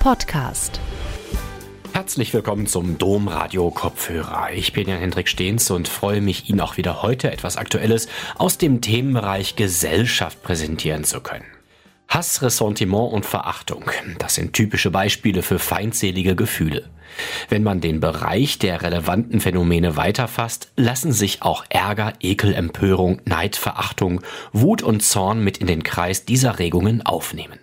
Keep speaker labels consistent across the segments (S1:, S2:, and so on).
S1: Podcast.
S2: Herzlich willkommen zum Domradio Kopfhörer. Ich bin Jan Hendrik Stehns und freue mich, Ihnen auch wieder heute etwas Aktuelles aus dem Themenbereich Gesellschaft präsentieren zu können. Hass, Ressentiment und Verachtung, das sind typische Beispiele für feindselige Gefühle. Wenn man den Bereich der relevanten Phänomene weiterfasst, lassen sich auch Ärger, Ekel, Empörung, Neid, Verachtung, Wut und Zorn mit in den Kreis dieser Regungen aufnehmen.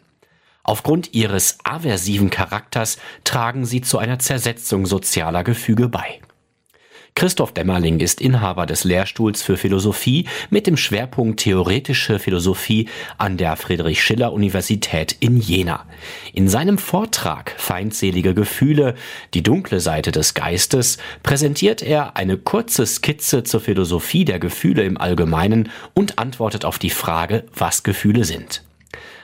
S2: Aufgrund ihres aversiven Charakters tragen sie zu einer Zersetzung sozialer Gefüge bei. Christoph Dämmerling ist Inhaber des Lehrstuhls für Philosophie mit dem Schwerpunkt Theoretische Philosophie an der Friedrich Schiller Universität in Jena. In seinem Vortrag Feindselige Gefühle, die dunkle Seite des Geistes, präsentiert er eine kurze Skizze zur Philosophie der Gefühle im Allgemeinen und antwortet auf die Frage, was Gefühle sind.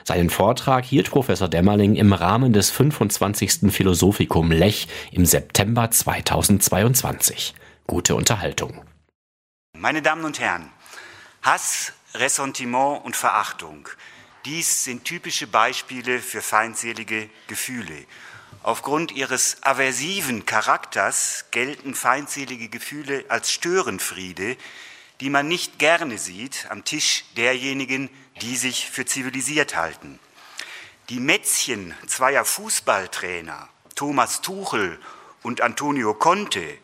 S2: Seinen Vortrag hielt Professor Dämmerling im Rahmen des 25. Philosophikum Lech im September 2022. Gute Unterhaltung.
S3: Meine Damen und Herren, Hass, Ressentiment und Verachtung, dies sind typische Beispiele für feindselige Gefühle. Aufgrund ihres aversiven Charakters gelten feindselige Gefühle als Störenfriede, die man nicht gerne sieht am Tisch derjenigen, die sich für zivilisiert halten. Die Mätzchen zweier Fußballtrainer, Thomas Tuchel und Antonio Conte,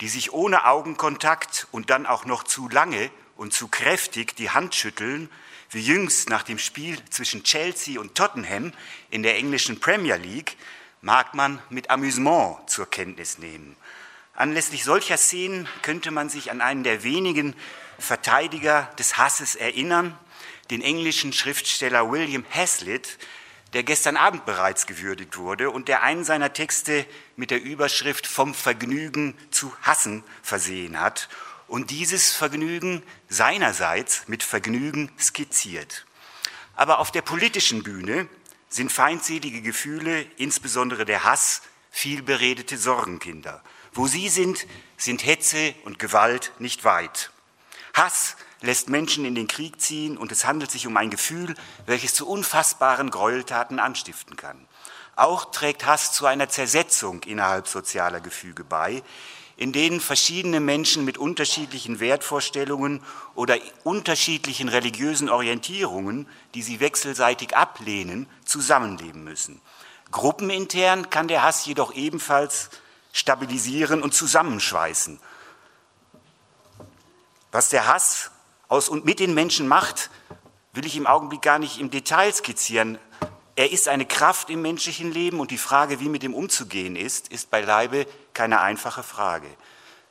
S3: die sich ohne Augenkontakt und dann auch noch zu lange und zu kräftig die Hand schütteln, wie jüngst nach dem Spiel zwischen Chelsea und Tottenham in der englischen Premier League, mag man mit Amüsement zur Kenntnis nehmen. Anlässlich solcher Szenen könnte man sich an einen der wenigen Verteidiger des Hasses erinnern, den englischen Schriftsteller William Hazlitt, der gestern Abend bereits gewürdigt wurde und der einen seiner Texte mit der Überschrift vom Vergnügen zu hassen versehen hat und dieses Vergnügen seinerseits mit Vergnügen skizziert. Aber auf der politischen Bühne sind feindselige Gefühle, insbesondere der Hass, vielberedete Sorgenkinder. Wo sie sind, sind Hetze und Gewalt nicht weit. Hass lässt Menschen in den Krieg ziehen und es handelt sich um ein Gefühl, welches zu unfassbaren Gräueltaten anstiften kann. Auch trägt Hass zu einer Zersetzung innerhalb sozialer Gefüge bei, in denen verschiedene Menschen mit unterschiedlichen Wertvorstellungen oder unterschiedlichen religiösen Orientierungen, die sie wechselseitig ablehnen, zusammenleben müssen. Gruppenintern kann der Hass jedoch ebenfalls stabilisieren und zusammenschweißen. Was der Hass aus und mit den Menschen macht, will ich im Augenblick gar nicht im Detail skizzieren. Er ist eine Kraft im menschlichen Leben und die Frage, wie mit ihm umzugehen ist, ist beileibe keine einfache Frage.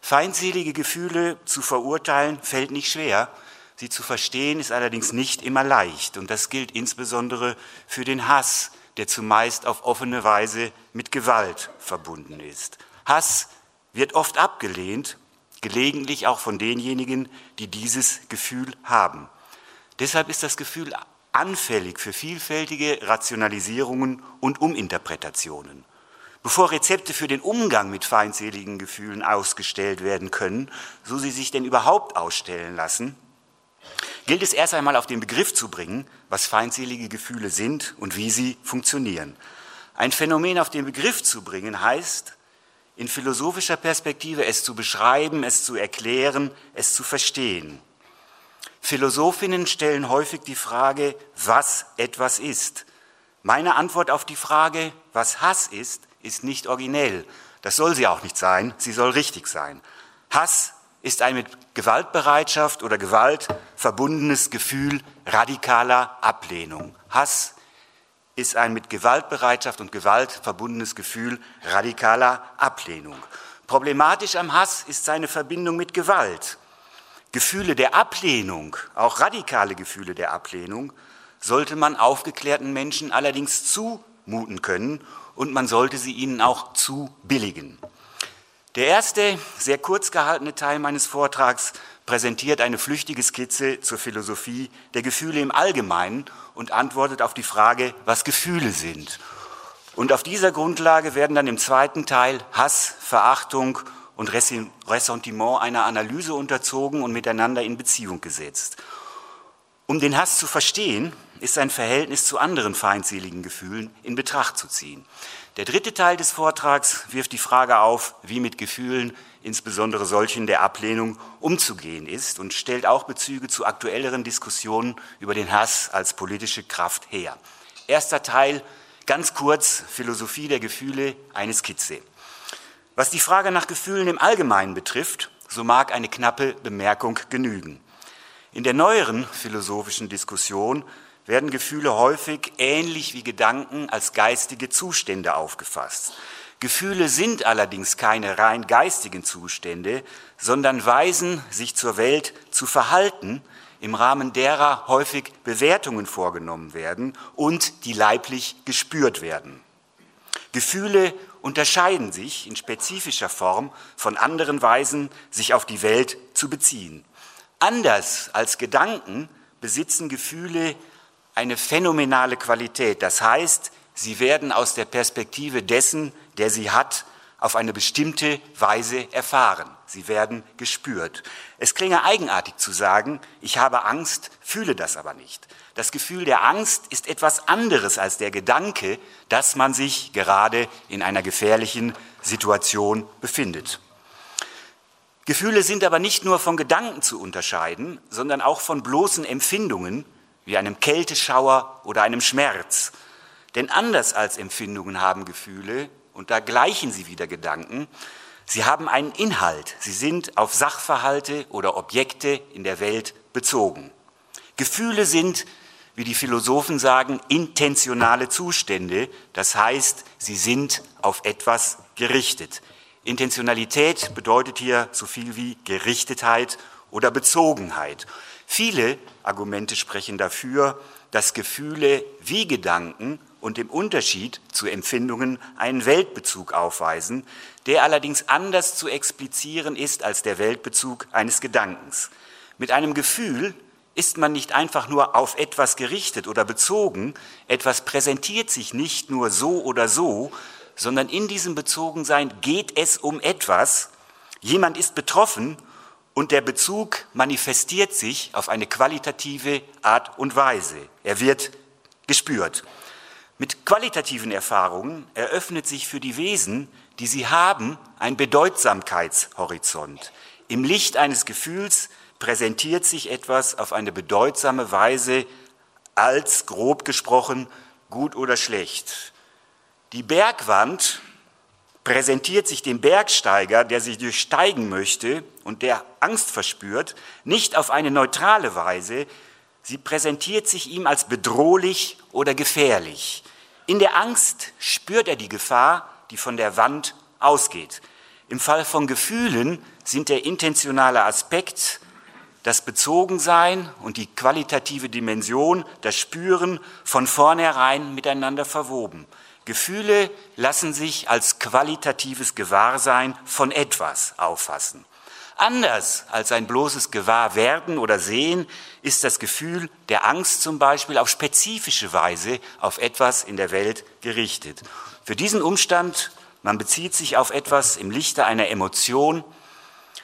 S3: Feindselige Gefühle zu verurteilen fällt nicht schwer, sie zu verstehen ist allerdings nicht immer leicht und das gilt insbesondere für den Hass, der zumeist auf offene Weise mit Gewalt verbunden ist. Hass wird oft abgelehnt gelegentlich auch von denjenigen, die dieses Gefühl haben. Deshalb ist das Gefühl anfällig für vielfältige Rationalisierungen und Uminterpretationen. Bevor Rezepte für den Umgang mit feindseligen Gefühlen ausgestellt werden können, so sie sich denn überhaupt ausstellen lassen, gilt es erst einmal auf den Begriff zu bringen, was feindselige Gefühle sind und wie sie funktionieren. Ein Phänomen auf den Begriff zu bringen heißt, in philosophischer Perspektive es zu beschreiben, es zu erklären, es zu verstehen. Philosophinnen stellen häufig die Frage, was etwas ist. Meine Antwort auf die Frage, was Hass ist, ist nicht originell. Das soll sie auch nicht sein, sie soll richtig sein. Hass ist ein mit Gewaltbereitschaft oder Gewalt verbundenes Gefühl radikaler Ablehnung. Hass ist ein mit Gewaltbereitschaft und Gewalt verbundenes Gefühl radikaler Ablehnung. Problematisch am Hass ist seine Verbindung mit Gewalt. Gefühle der Ablehnung, auch radikale Gefühle der Ablehnung, sollte man aufgeklärten Menschen allerdings zumuten können und man sollte sie ihnen auch zubilligen. Der erste, sehr kurz gehaltene Teil meines Vortrags präsentiert eine flüchtige Skizze zur Philosophie der Gefühle im Allgemeinen und antwortet auf die Frage, was Gefühle sind. Und auf dieser Grundlage werden dann im zweiten Teil Hass, Verachtung und Ressentiment einer Analyse unterzogen und miteinander in Beziehung gesetzt. Um den Hass zu verstehen, ist sein Verhältnis zu anderen feindseligen Gefühlen in Betracht zu ziehen. Der dritte Teil des Vortrags wirft die Frage auf, wie mit Gefühlen, insbesondere solchen der Ablehnung, umzugehen ist und stellt auch Bezüge zu aktuelleren Diskussionen über den Hass als politische Kraft her. Erster Teil, ganz kurz, Philosophie der Gefühle, eine Skizze. Was die Frage nach Gefühlen im Allgemeinen betrifft, so mag eine knappe Bemerkung genügen. In der neueren philosophischen Diskussion werden Gefühle häufig ähnlich wie Gedanken als geistige Zustände aufgefasst. Gefühle sind allerdings keine rein geistigen Zustände, sondern weisen sich zur Welt zu verhalten, im Rahmen derer häufig Bewertungen vorgenommen werden und die leiblich gespürt werden. Gefühle unterscheiden sich in spezifischer Form von anderen Weisen, sich auf die Welt zu beziehen. Anders als Gedanken besitzen Gefühle eine phänomenale Qualität. Das heißt, sie werden aus der Perspektive dessen, der sie hat, auf eine bestimmte Weise erfahren. Sie werden gespürt. Es klinge eigenartig zu sagen, ich habe Angst, fühle das aber nicht. Das Gefühl der Angst ist etwas anderes als der Gedanke, dass man sich gerade in einer gefährlichen Situation befindet. Gefühle sind aber nicht nur von Gedanken zu unterscheiden, sondern auch von bloßen Empfindungen, wie einem Kälteschauer oder einem Schmerz. Denn anders als Empfindungen haben Gefühle, und da gleichen sie wieder Gedanken, sie haben einen Inhalt, sie sind auf Sachverhalte oder Objekte in der Welt bezogen. Gefühle sind, wie die Philosophen sagen, intentionale Zustände, das heißt, sie sind auf etwas gerichtet. Intentionalität bedeutet hier so viel wie Gerichtetheit oder Bezogenheit. Viele Argumente sprechen dafür, dass Gefühle wie Gedanken und im Unterschied zu Empfindungen einen Weltbezug aufweisen, der allerdings anders zu explizieren ist als der Weltbezug eines Gedankens. Mit einem Gefühl ist man nicht einfach nur auf etwas gerichtet oder bezogen, etwas präsentiert sich nicht nur so oder so, sondern in diesem Bezogensein geht es um etwas, jemand ist betroffen und der Bezug manifestiert sich auf eine qualitative Art und Weise. Er wird gespürt. Mit qualitativen Erfahrungen eröffnet sich für die Wesen, die sie haben, ein Bedeutsamkeitshorizont. Im Licht eines Gefühls präsentiert sich etwas auf eine bedeutsame Weise als, grob gesprochen, gut oder schlecht. Die Bergwand präsentiert sich dem Bergsteiger, der sich durchsteigen möchte und der Angst verspürt, nicht auf eine neutrale Weise, sie präsentiert sich ihm als bedrohlich oder gefährlich. In der Angst spürt er die Gefahr, die von der Wand ausgeht. Im Fall von Gefühlen sind der intentionale Aspekt, das Bezogensein und die qualitative Dimension, das Spüren von vornherein miteinander verwoben. Gefühle lassen sich als qualitatives Gewahrsein von etwas auffassen. Anders als ein bloßes Gewahrwerden oder Sehen ist das Gefühl der Angst zum Beispiel auf spezifische Weise auf etwas in der Welt gerichtet. Für diesen Umstand, man bezieht sich auf etwas im Lichte einer Emotion,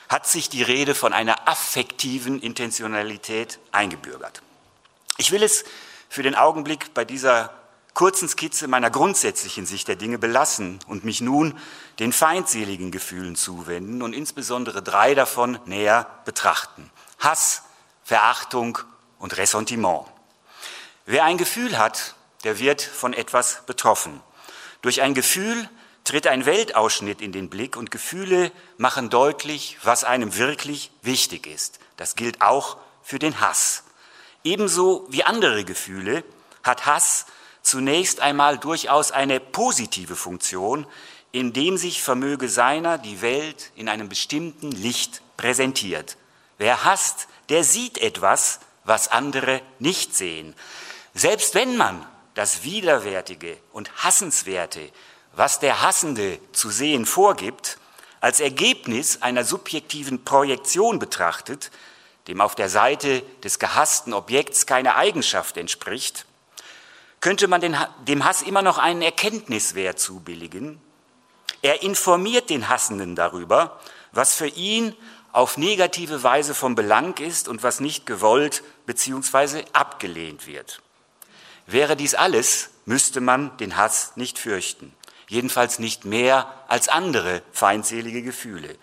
S3: hat sich die Rede von einer affektiven Intentionalität eingebürgert. Ich will es für den Augenblick bei dieser kurzen Skizze meiner grundsätzlichen Sicht der Dinge belassen und mich nun den feindseligen Gefühlen zuwenden und insbesondere drei davon näher betrachten. Hass, Verachtung und Ressentiment. Wer ein Gefühl hat, der wird von etwas betroffen. Durch ein Gefühl tritt ein Weltausschnitt in den Blick und Gefühle machen deutlich, was einem wirklich wichtig ist. Das gilt auch für den Hass. Ebenso wie andere Gefühle hat Hass zunächst einmal durchaus eine positive Funktion, indem sich vermöge seiner die Welt in einem bestimmten Licht präsentiert. Wer hasst, der sieht etwas, was andere nicht sehen. Selbst wenn man das Widerwärtige und Hassenswerte, was der Hassende zu sehen vorgibt, als Ergebnis einer subjektiven Projektion betrachtet, dem auf der Seite des gehassten Objekts keine Eigenschaft entspricht, könnte man dem Hass immer noch einen Erkenntniswert zubilligen. Er informiert den Hassenden darüber, was für ihn auf negative Weise von Belang ist und was nicht gewollt bzw. abgelehnt wird. Wäre dies alles, müsste man den Hass nicht fürchten. jedenfalls nicht mehr als andere feindselige Gefühle.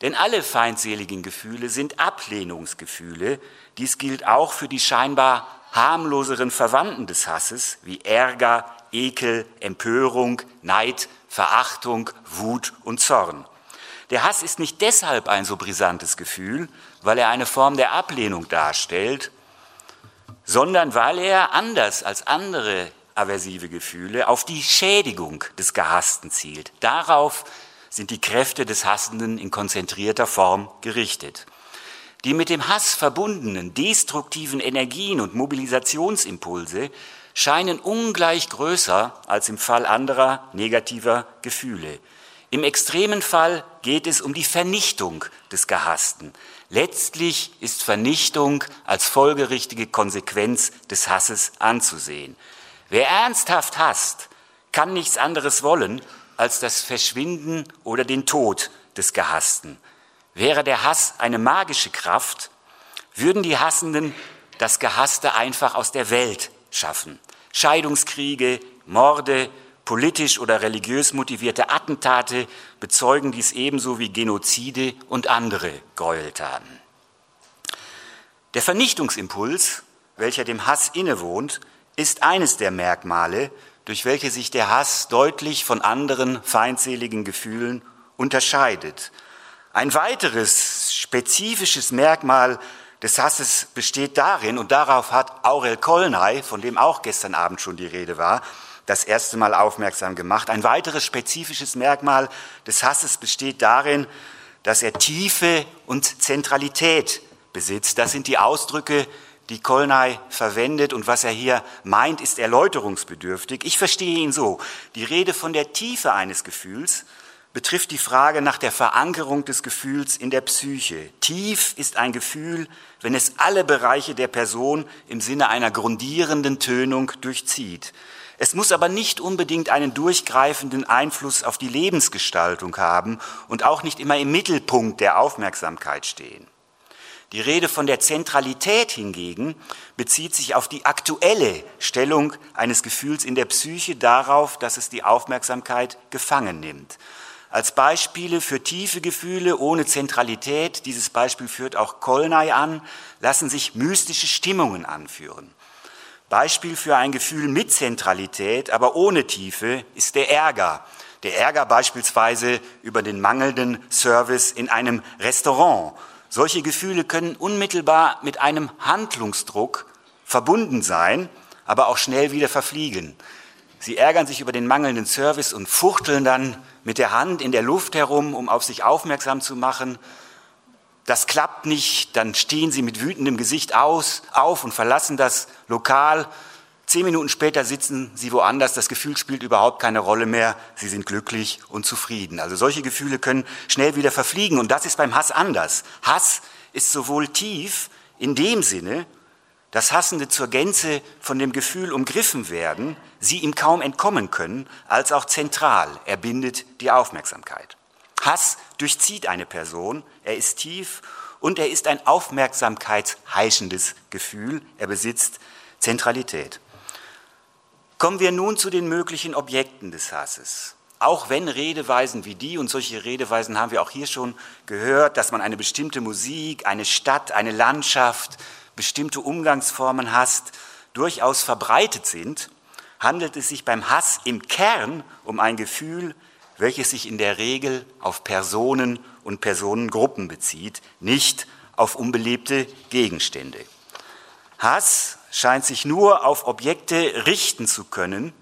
S3: Denn alle feindseligen Gefühle sind Ablehnungsgefühle. Dies gilt auch für die scheinbar harmloseren Verwandten des Hasses wie Ärger, Ekel, Empörung, Neid, Verachtung, Wut und Zorn. Der Hass ist nicht deshalb ein so brisantes Gefühl, weil er eine Form der Ablehnung darstellt, sondern weil er, anders als andere aversive Gefühle, auf die Schädigung des Gehassten zielt. Darauf sind die Kräfte des Hassenden in konzentrierter Form gerichtet. Die mit dem Hass verbundenen destruktiven Energien und Mobilisationsimpulse scheinen ungleich größer als im Fall anderer negativer Gefühle. Im extremen Fall geht es um die Vernichtung des Gehassten. Letztlich ist Vernichtung als folgerichtige Konsequenz des Hasses anzusehen. Wer ernsthaft hasst, kann nichts anderes wollen als das Verschwinden oder den Tod des Gehassten. Wäre der Hass eine magische Kraft, würden die Hassenden das Gehasste einfach aus der Welt schaffen. Scheidungskriege, Morde, politisch oder religiös motivierte Attentate bezeugen dies ebenso wie Genozide und andere Gräueltaten. Der Vernichtungsimpuls, welcher dem Hass innewohnt, ist eines der Merkmale, durch welche sich der Hass deutlich von anderen feindseligen Gefühlen unterscheidet. Ein weiteres spezifisches Merkmal des Hasses besteht darin, und darauf hat Aurel Kolnay, von dem auch gestern Abend schon die Rede war, das erste Mal aufmerksam gemacht. Ein weiteres spezifisches Merkmal des Hasses besteht darin, dass er Tiefe und Zentralität besitzt. Das sind die Ausdrücke, die Kolnay verwendet und was er hier meint, ist erläuterungsbedürftig. Ich verstehe ihn so. Die Rede von der Tiefe eines Gefühls betrifft die Frage nach der Verankerung des Gefühls in der Psyche. Tief ist ein Gefühl, wenn es alle Bereiche der Person im Sinne einer grundierenden Tönung durchzieht. Es muss aber nicht unbedingt einen durchgreifenden Einfluss auf die Lebensgestaltung haben und auch nicht immer im Mittelpunkt der Aufmerksamkeit stehen. Die Rede von der Zentralität hingegen bezieht sich auf die aktuelle Stellung eines Gefühls in der Psyche, darauf, dass es die Aufmerksamkeit gefangen nimmt. Als Beispiele für tiefe Gefühle ohne Zentralität, dieses Beispiel führt auch Kolnay an, lassen sich mystische Stimmungen anführen. Beispiel für ein Gefühl mit Zentralität, aber ohne Tiefe, ist der Ärger. Der Ärger beispielsweise über den mangelnden Service in einem Restaurant solche Gefühle können unmittelbar mit einem Handlungsdruck verbunden sein, aber auch schnell wieder verfliegen. Sie ärgern sich über den mangelnden Service und fuchteln dann mit der Hand in der Luft herum, um auf sich aufmerksam zu machen. Das klappt nicht, dann stehen sie mit wütendem Gesicht aus, auf und verlassen das Lokal Zehn Minuten später sitzen sie woanders, das Gefühl spielt überhaupt keine Rolle mehr, sie sind glücklich und zufrieden. Also solche Gefühle können schnell wieder verfliegen und das ist beim Hass anders. Hass ist sowohl tief in dem Sinne, dass Hassende zur Gänze von dem Gefühl umgriffen werden, sie ihm kaum entkommen können, als auch zentral, er bindet die Aufmerksamkeit. Hass durchzieht eine Person, er ist tief und er ist ein aufmerksamkeitsheischendes Gefühl, er besitzt Zentralität. Kommen wir nun zu den möglichen Objekten des Hasses. Auch wenn Redeweisen wie die, und solche Redeweisen haben wir auch hier schon gehört, dass man eine bestimmte Musik, eine Stadt, eine Landschaft, bestimmte Umgangsformen hasst, durchaus verbreitet sind, handelt es sich beim Hass im Kern um ein Gefühl, welches sich in der Regel auf Personen und Personengruppen bezieht, nicht auf unbelebte Gegenstände. Hass scheint sich nur auf Objekte richten zu können,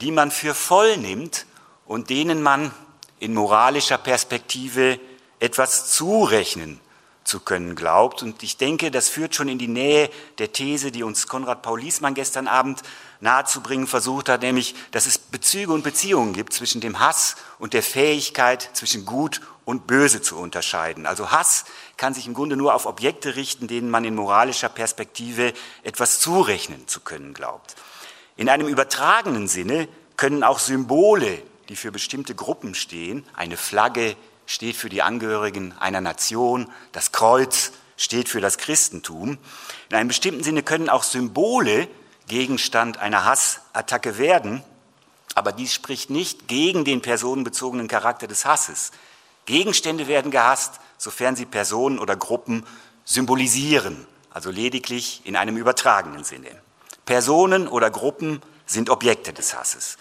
S3: die man für voll nimmt und denen man in moralischer Perspektive etwas zurechnen zu können glaubt. Und ich denke, das führt schon in die Nähe der These, die uns Konrad Paul Liesmann gestern Abend nahezubringen versucht hat, nämlich, dass es Bezüge und Beziehungen gibt zwischen dem Hass und der Fähigkeit, zwischen Gut und Böse zu unterscheiden. Also Hass kann sich im Grunde nur auf Objekte richten, denen man in moralischer Perspektive etwas zurechnen zu können glaubt. In einem übertragenen Sinne können auch Symbole, die für bestimmte Gruppen stehen, eine Flagge steht für die Angehörigen einer Nation, das Kreuz steht für das Christentum. In einem bestimmten Sinne können auch Symbole Gegenstand einer Hassattacke werden. Aber dies spricht nicht gegen den personenbezogenen Charakter des Hasses. Gegenstände werden gehasst, sofern sie Personen oder Gruppen symbolisieren, also lediglich in einem übertragenen Sinne. Personen oder Gruppen sind Objekte des Hasses.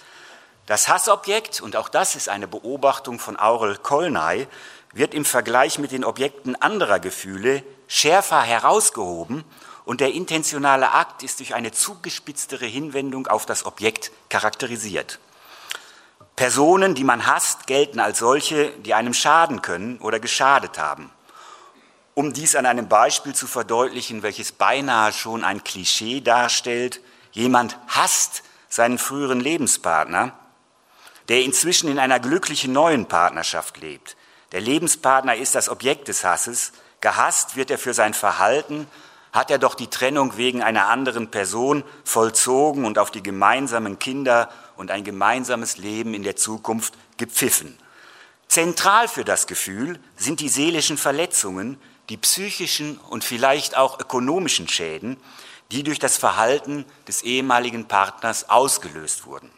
S3: Das Hassobjekt, und auch das ist eine Beobachtung von Aurel Kolnay, wird im Vergleich mit den Objekten anderer Gefühle schärfer herausgehoben und der intentionale Akt ist durch eine zugespitztere Hinwendung auf das Objekt charakterisiert. Personen, die man hasst, gelten als solche, die einem schaden können oder geschadet haben. Um dies an einem Beispiel zu verdeutlichen, welches beinahe schon ein Klischee darstellt, jemand hasst seinen früheren Lebenspartner, der inzwischen in einer glücklichen neuen Partnerschaft lebt. Der Lebenspartner ist das Objekt des Hasses, gehasst wird er für sein Verhalten, hat er doch die Trennung wegen einer anderen Person vollzogen und auf die gemeinsamen Kinder und ein gemeinsames Leben in der Zukunft gepfiffen. Zentral für das Gefühl sind die seelischen Verletzungen, die psychischen und vielleicht auch ökonomischen Schäden, die durch das Verhalten des ehemaligen Partners ausgelöst wurden.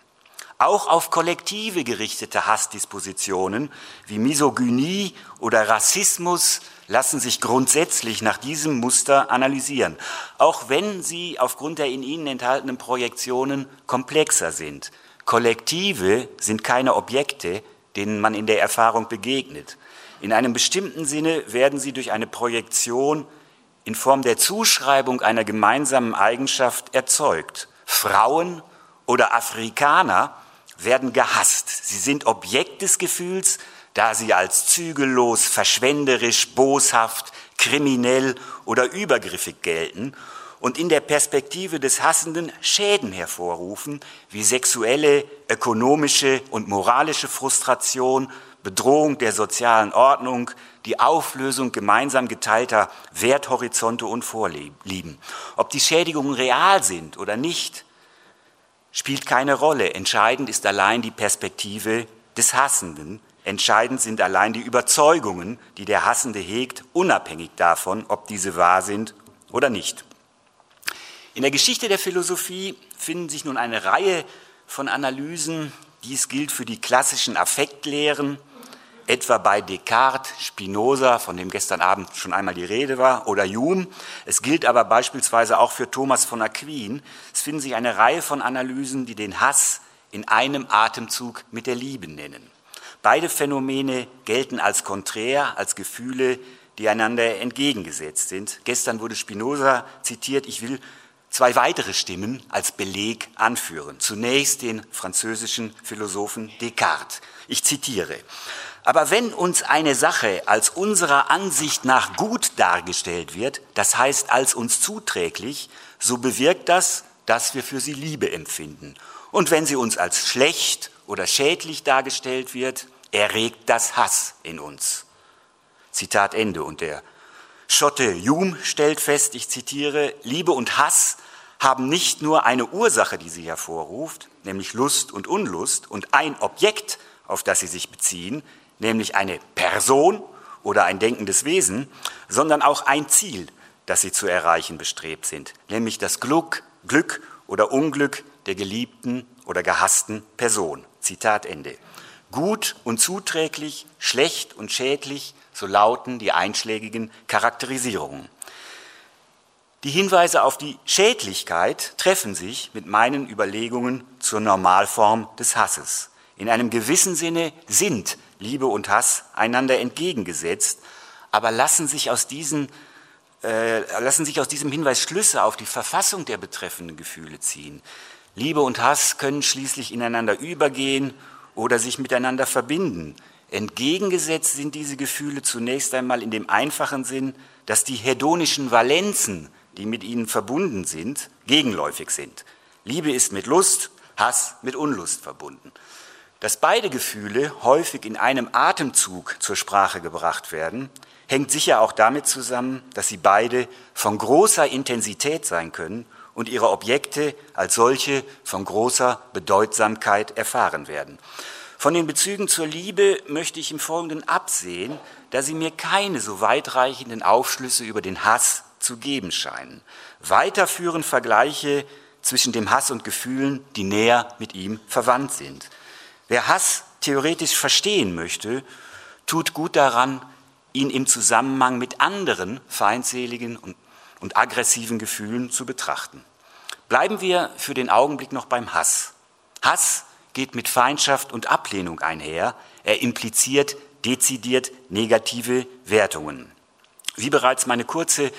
S3: Auch auf Kollektive gerichtete Hassdispositionen wie Misogynie oder Rassismus lassen sich grundsätzlich nach diesem Muster analysieren, auch wenn sie aufgrund der in ihnen enthaltenen Projektionen komplexer sind. Kollektive sind keine Objekte, denen man in der Erfahrung begegnet. In einem bestimmten Sinne werden sie durch eine Projektion in Form der Zuschreibung einer gemeinsamen Eigenschaft erzeugt. Frauen oder Afrikaner werden gehasst. Sie sind Objekt des Gefühls, da sie als zügellos, verschwenderisch, boshaft, kriminell oder übergriffig gelten und in der Perspektive des Hassenden Schäden hervorrufen, wie sexuelle, ökonomische und moralische Frustration, Bedrohung der sozialen Ordnung, die Auflösung gemeinsam geteilter Werthorizonte und Vorlieben. Ob die Schädigungen real sind oder nicht, spielt keine Rolle. Entscheidend ist allein die Perspektive des Hassenden. Entscheidend sind allein die Überzeugungen, die der Hassende hegt, unabhängig davon, ob diese wahr sind oder nicht. In der Geschichte der Philosophie finden sich nun eine Reihe von Analysen. Dies gilt für die klassischen Affektlehren, etwa bei Descartes, Spinoza, von dem gestern Abend schon einmal die Rede war, oder Hume. Es gilt aber beispielsweise auch für Thomas von Aquin. Es finden sich eine Reihe von Analysen, die den Hass in einem Atemzug mit der Liebe nennen. Beide Phänomene gelten als konträr, als Gefühle, die einander entgegengesetzt sind. Gestern wurde Spinoza zitiert, ich will zwei weitere Stimmen als Beleg anführen. Zunächst den französischen Philosophen Descartes. Ich zitiere. Aber wenn uns eine Sache als unserer Ansicht nach gut dargestellt wird, das heißt als uns zuträglich, so bewirkt das, dass wir für sie Liebe empfinden. Und wenn sie uns als schlecht oder schädlich dargestellt wird, erregt das Hass in uns. Zitat Ende. Und der Schotte Hume stellt fest, ich zitiere, Liebe und Hass haben nicht nur eine Ursache, die sie hervorruft, nämlich Lust und Unlust, und ein Objekt, auf das sie sich beziehen, nämlich eine Person oder ein denkendes Wesen, sondern auch ein Ziel, das sie zu erreichen bestrebt sind, nämlich das Glück, Glück oder Unglück der geliebten oder gehassten Person. Zitat Ende. Gut und zuträglich, schlecht und schädlich, so lauten die einschlägigen Charakterisierungen. Die Hinweise auf die Schädlichkeit treffen sich mit meinen Überlegungen zur Normalform des Hasses. In einem gewissen Sinne sind Liebe und Hass einander entgegengesetzt, aber lassen sich aus, diesen, äh, lassen sich aus diesem Hinweis Schlüsse auf die Verfassung der betreffenden Gefühle ziehen. Liebe und Hass können schließlich ineinander übergehen oder sich miteinander verbinden. Entgegengesetzt sind diese Gefühle zunächst einmal in dem einfachen Sinn, dass die hedonischen Valenzen, die mit ihnen verbunden sind, gegenläufig sind. Liebe ist mit Lust, Hass mit Unlust verbunden. Dass beide Gefühle häufig in einem Atemzug zur Sprache gebracht werden, hängt sicher auch damit zusammen, dass sie beide von großer Intensität sein können und ihre Objekte als solche von großer Bedeutsamkeit erfahren werden. Von den Bezügen zur Liebe möchte ich im Folgenden absehen, da sie mir keine so weitreichenden Aufschlüsse über den Hass zu geben scheinen. Weiterführen Vergleiche zwischen dem Hass und Gefühlen, die näher mit ihm verwandt sind. Wer Hass theoretisch verstehen möchte, tut gut daran, ihn im Zusammenhang mit anderen feindseligen und, und aggressiven Gefühlen zu betrachten. Bleiben wir für den Augenblick noch beim Hass. Hass geht mit Feindschaft und Ablehnung einher. Er impliziert dezidiert negative Wertungen. Wie bereits meine kurze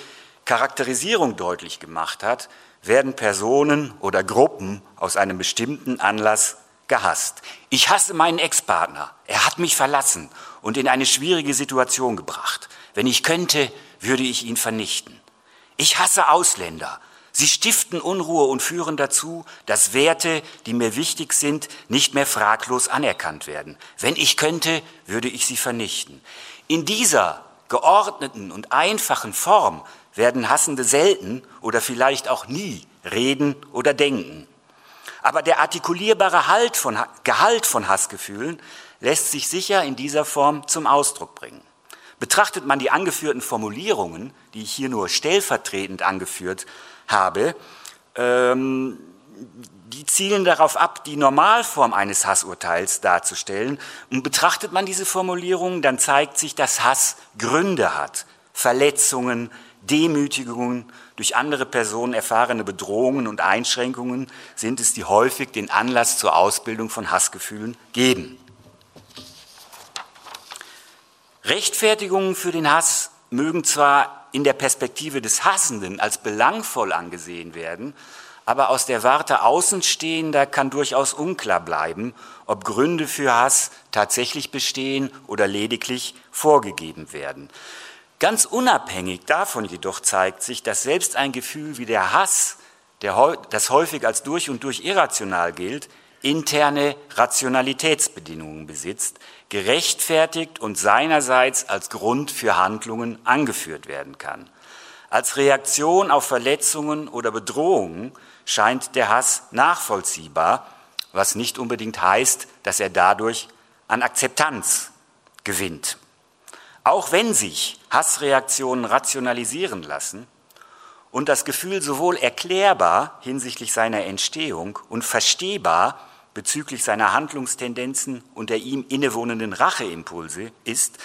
S3: Charakterisierung deutlich gemacht hat, werden Personen oder Gruppen aus einem bestimmten Anlass gehasst. Ich hasse meinen Ex-Partner. Er hat mich verlassen und in eine schwierige Situation gebracht. Wenn ich könnte, würde ich ihn vernichten. Ich hasse Ausländer. Sie stiften Unruhe und führen dazu, dass Werte, die mir wichtig sind, nicht mehr fraglos anerkannt werden. Wenn ich könnte, würde ich sie vernichten. In dieser geordneten und einfachen Form werden Hassende selten oder vielleicht auch nie reden oder denken. Aber der artikulierbare halt von, Gehalt von Hassgefühlen lässt sich sicher in dieser Form zum Ausdruck bringen. Betrachtet man die angeführten Formulierungen, die ich hier nur stellvertretend angeführt habe, ähm, die zielen darauf ab, die Normalform eines Hassurteils darzustellen. Und betrachtet man diese Formulierungen, dann zeigt sich, dass Hass Gründe hat, Verletzungen, Demütigungen, durch andere Personen erfahrene Bedrohungen und Einschränkungen sind es, die häufig den Anlass zur Ausbildung von Hassgefühlen geben. Rechtfertigungen für den Hass mögen zwar in der Perspektive des Hassenden als belangvoll angesehen werden, aber aus der Warte Außenstehender kann durchaus unklar bleiben, ob Gründe für Hass tatsächlich bestehen oder lediglich vorgegeben werden. Ganz unabhängig davon jedoch zeigt sich, dass selbst ein Gefühl wie der Hass, der, das häufig als durch und durch irrational gilt, interne Rationalitätsbedingungen besitzt, gerechtfertigt und seinerseits als Grund für Handlungen angeführt werden kann. Als Reaktion auf Verletzungen oder Bedrohungen scheint der Hass nachvollziehbar, was nicht unbedingt heißt, dass er dadurch an Akzeptanz gewinnt. Auch wenn sich Hassreaktionen rationalisieren lassen und das Gefühl sowohl erklärbar hinsichtlich seiner Entstehung und verstehbar bezüglich seiner Handlungstendenzen und der ihm innewohnenden Racheimpulse ist,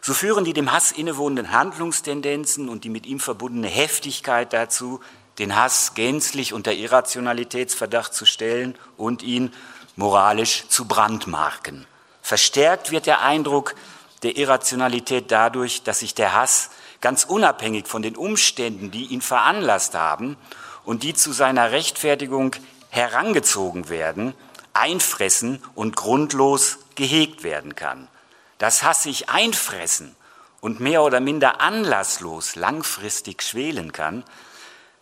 S3: so führen die dem Hass innewohnenden Handlungstendenzen und die mit ihm verbundene Heftigkeit dazu, den Hass gänzlich unter Irrationalitätsverdacht zu stellen und ihn moralisch zu brandmarken. Verstärkt wird der Eindruck der Irrationalität dadurch, dass sich der Hass ganz unabhängig von den Umständen, die ihn veranlasst haben und die zu seiner Rechtfertigung herangezogen werden, einfressen und grundlos gehegt werden kann. Das Hass sich einfressen und mehr oder minder anlasslos langfristig schwelen kann,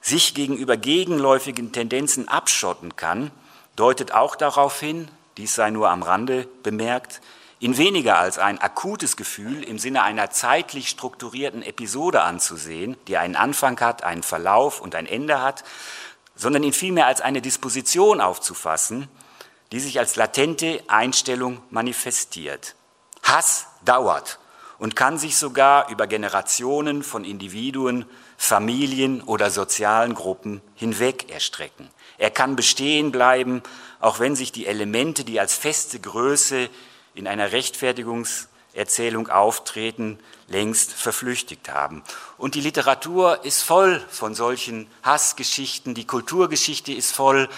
S3: sich gegenüber gegenläufigen Tendenzen abschotten kann, deutet auch darauf hin, dies sei nur am Rande bemerkt, in weniger als ein akutes Gefühl im Sinne einer zeitlich strukturierten Episode anzusehen, die einen Anfang hat, einen Verlauf und ein Ende hat, sondern ihn vielmehr als eine Disposition aufzufassen, die sich als latente Einstellung manifestiert. Hass dauert und kann sich sogar über Generationen von Individuen, Familien oder sozialen Gruppen hinweg erstrecken. Er kann bestehen bleiben, auch wenn sich die Elemente, die als feste Größe in einer Rechtfertigungserzählung auftreten, längst verflüchtigt haben. Und die Literatur ist voll von solchen Hassgeschichten, die Kulturgeschichte ist voll,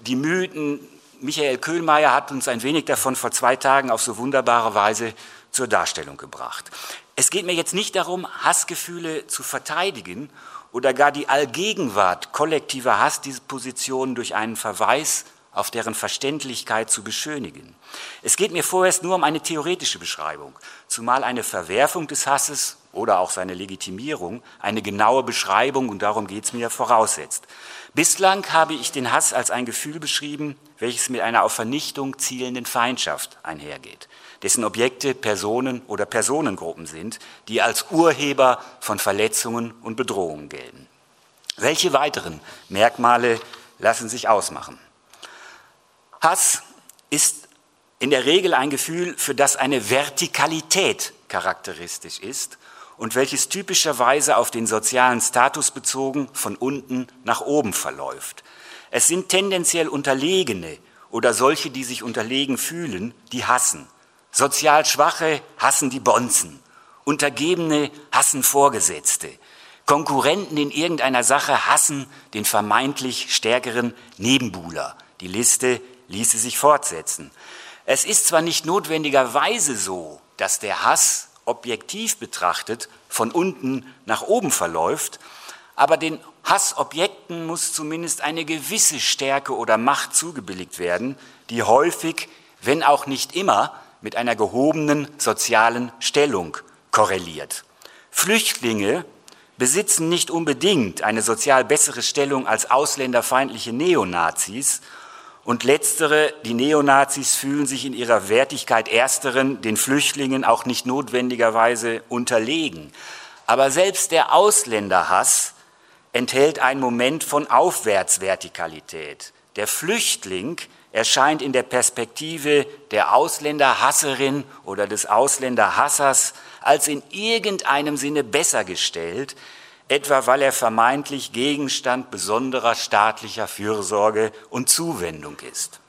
S3: die Mythen. Michael Köhlmeier hat uns ein wenig davon vor zwei Tagen auf so wunderbare Weise zur Darstellung gebracht. Es geht mir jetzt nicht darum, Hassgefühle zu verteidigen oder gar die Allgegenwart kollektiver Hassdispositionen durch einen Verweis auf deren Verständlichkeit zu beschönigen. Es geht mir vorerst nur um eine theoretische Beschreibung, zumal eine Verwerfung des Hasses oder auch seine Legitimierung eine genaue Beschreibung, und darum geht es mir, voraussetzt. Bislang habe ich den Hass als ein Gefühl beschrieben, welches mit einer auf Vernichtung zielenden Feindschaft einhergeht, dessen Objekte Personen oder Personengruppen sind, die als Urheber von Verletzungen und Bedrohungen gelten. Welche weiteren Merkmale lassen sich ausmachen? Hass ist in der Regel ein Gefühl, für das eine Vertikalität charakteristisch ist und welches typischerweise auf den sozialen Status bezogen von unten nach oben verläuft. Es sind tendenziell Unterlegene oder solche, die sich unterlegen fühlen, die hassen. Sozial Schwache hassen die Bonzen. Untergebene hassen Vorgesetzte. Konkurrenten in irgendeiner Sache hassen den vermeintlich stärkeren Nebenbuhler. Die Liste ließe sich fortsetzen. Es ist zwar nicht notwendigerweise so, dass der Hass objektiv betrachtet von unten nach oben verläuft, aber den Hassobjekten muss zumindest eine gewisse Stärke oder Macht zugebilligt werden, die häufig, wenn auch nicht immer, mit einer gehobenen sozialen Stellung korreliert. Flüchtlinge besitzen nicht unbedingt eine sozial bessere Stellung als ausländerfeindliche Neonazis, und letztere, die Neonazis, fühlen sich in ihrer Wertigkeit ersteren, den Flüchtlingen auch nicht notwendigerweise unterlegen. Aber selbst der Ausländerhass enthält einen Moment von Aufwärtsvertikalität. Der Flüchtling erscheint in der Perspektive der Ausländerhasserin oder des Ausländerhassers als in irgendeinem Sinne besser gestellt, etwa weil er vermeintlich Gegenstand besonderer staatlicher Fürsorge und Zuwendung ist.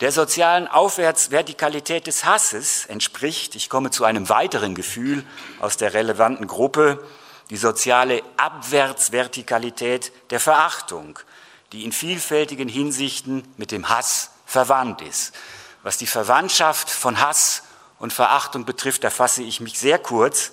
S3: Der sozialen Aufwärtsvertikalität des Hasses entspricht, ich komme zu einem weiteren Gefühl aus der relevanten Gruppe, die soziale Abwärtsvertikalität der Verachtung, die in vielfältigen Hinsichten mit dem Hass verwandt ist. Was die Verwandtschaft von Hass und Verachtung betrifft, da fasse ich mich sehr kurz.